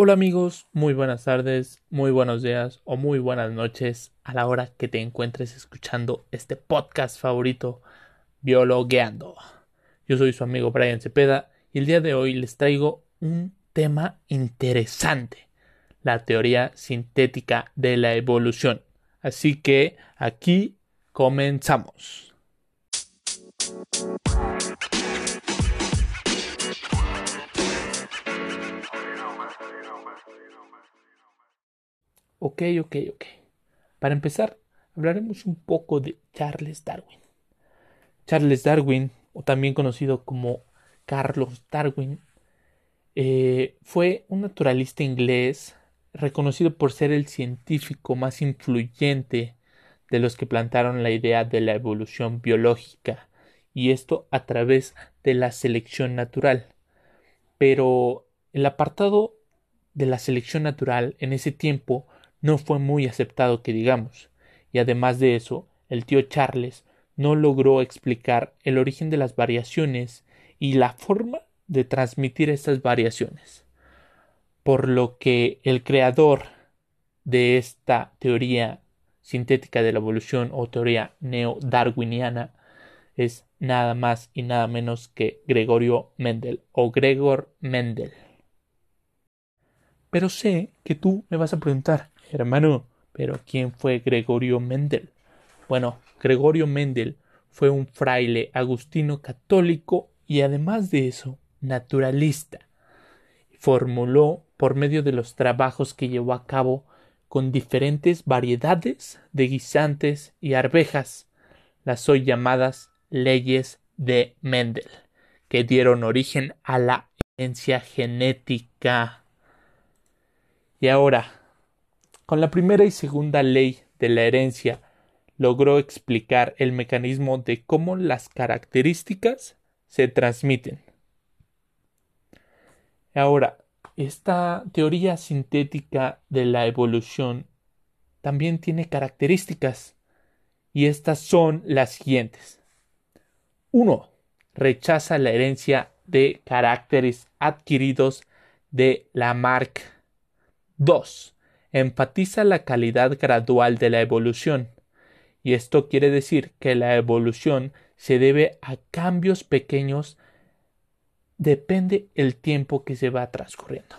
Hola amigos, muy buenas tardes, muy buenos días o muy buenas noches a la hora que te encuentres escuchando este podcast favorito, Biologueando. Yo soy su amigo Brian Cepeda y el día de hoy les traigo un tema interesante, la teoría sintética de la evolución. Así que aquí comenzamos. Ok, ok, ok. Para empezar, hablaremos un poco de Charles Darwin. Charles Darwin, o también conocido como Carlos Darwin, eh, fue un naturalista inglés reconocido por ser el científico más influyente de los que plantaron la idea de la evolución biológica, y esto a través de la selección natural. Pero el apartado de la selección natural en ese tiempo no fue muy aceptado que digamos, y además de eso, el tío Charles no logró explicar el origen de las variaciones y la forma de transmitir estas variaciones. Por lo que el creador de esta teoría sintética de la evolución o teoría neo-darwiniana es nada más y nada menos que Gregorio Mendel o Gregor Mendel. Pero sé que tú me vas a preguntar, hermano, ¿pero quién fue Gregorio Mendel? Bueno, Gregorio Mendel fue un fraile agustino católico y además de eso, naturalista. Formuló por medio de los trabajos que llevó a cabo con diferentes variedades de guisantes y arvejas, las hoy llamadas leyes de Mendel, que dieron origen a la herencia genética. Y ahora, con la primera y segunda ley de la herencia, logró explicar el mecanismo de cómo las características se transmiten. Ahora, esta teoría sintética de la evolución también tiene características y estas son las siguientes. 1. Rechaza la herencia de caracteres adquiridos de Lamarck. 2. Enfatiza la calidad gradual de la evolución. Y esto quiere decir que la evolución se debe a cambios pequeños depende el tiempo que se va transcurriendo.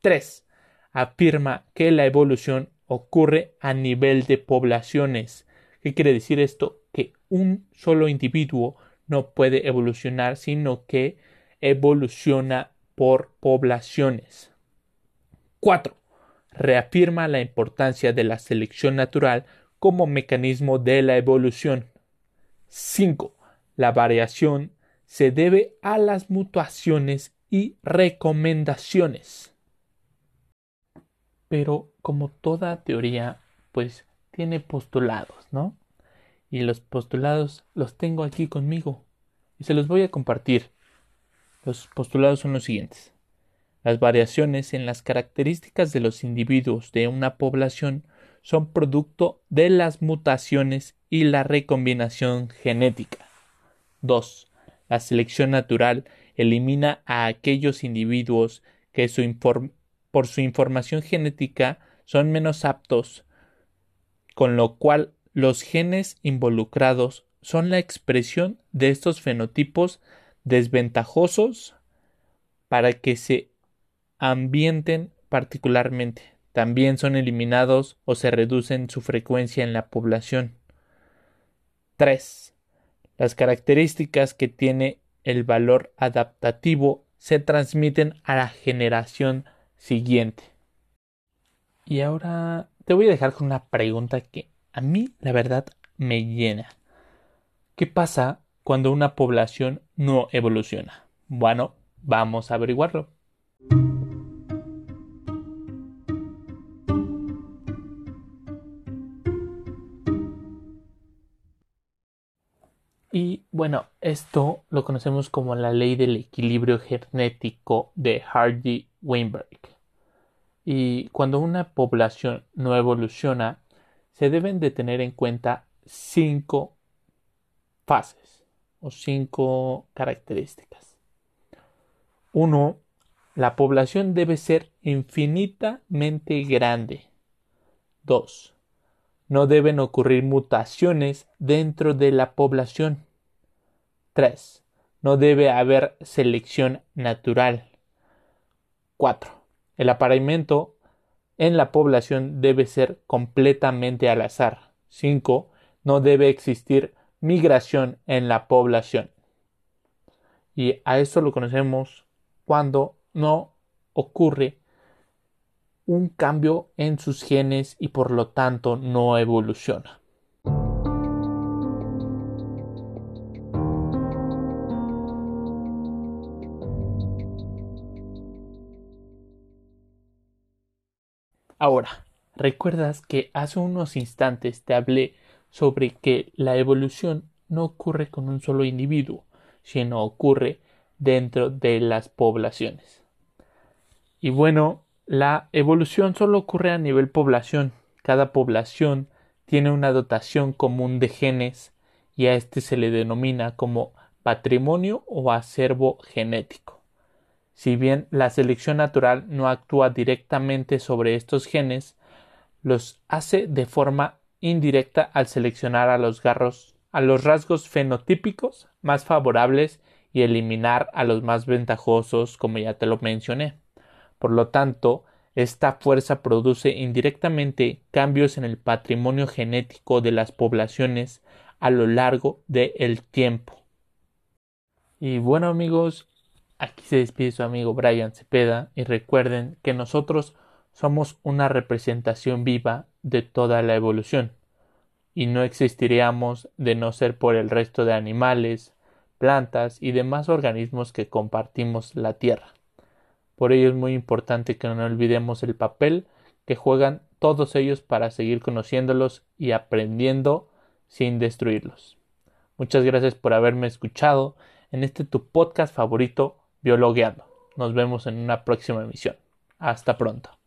3. Afirma que la evolución ocurre a nivel de poblaciones. ¿Qué quiere decir esto? Que un solo individuo no puede evolucionar, sino que evoluciona por poblaciones. 4. Reafirma la importancia de la selección natural como mecanismo de la evolución. 5. La variación se debe a las mutuaciones y recomendaciones. Pero como toda teoría, pues tiene postulados, ¿no? Y los postulados los tengo aquí conmigo y se los voy a compartir. Los postulados son los siguientes. Las variaciones en las características de los individuos de una población son producto de las mutaciones y la recombinación genética. 2. La selección natural elimina a aquellos individuos que por su información genética son menos aptos, con lo cual los genes involucrados son la expresión de estos fenotipos desventajosos para que se ambienten particularmente. También son eliminados o se reducen su frecuencia en la población. 3. Las características que tiene el valor adaptativo se transmiten a la generación siguiente. Y ahora te voy a dejar con una pregunta que a mí la verdad me llena. ¿Qué pasa cuando una población no evoluciona? Bueno, vamos a averiguarlo. Y bueno, esto lo conocemos como la ley del equilibrio genético de Hardy-Weinberg. Y cuando una población no evoluciona, se deben de tener en cuenta cinco fases o cinco características. 1. La población debe ser infinitamente grande. 2. No deben ocurrir mutaciones dentro de la población. 3. No debe haber selección natural. 4. El apareamiento en la población debe ser completamente al azar. 5. No debe existir migración en la población. Y a esto lo conocemos cuando no ocurre un cambio en sus genes y por lo tanto no evoluciona. Ahora, ¿recuerdas que hace unos instantes te hablé sobre que la evolución no ocurre con un solo individuo, sino ocurre dentro de las poblaciones? Y bueno, la evolución solo ocurre a nivel población. Cada población tiene una dotación común de genes y a este se le denomina como patrimonio o acervo genético. Si bien la selección natural no actúa directamente sobre estos genes, los hace de forma indirecta al seleccionar a los, garros, a los rasgos fenotípicos más favorables y eliminar a los más ventajosos, como ya te lo mencioné. Por lo tanto, esta fuerza produce indirectamente cambios en el patrimonio genético de las poblaciones a lo largo del tiempo. Y bueno amigos, aquí se despide su amigo Brian Cepeda y recuerden que nosotros somos una representación viva de toda la evolución y no existiríamos de no ser por el resto de animales, plantas y demás organismos que compartimos la Tierra. Por ello es muy importante que no olvidemos el papel que juegan todos ellos para seguir conociéndolos y aprendiendo sin destruirlos. Muchas gracias por haberme escuchado en este tu podcast favorito, Biologueando. Nos vemos en una próxima emisión. Hasta pronto.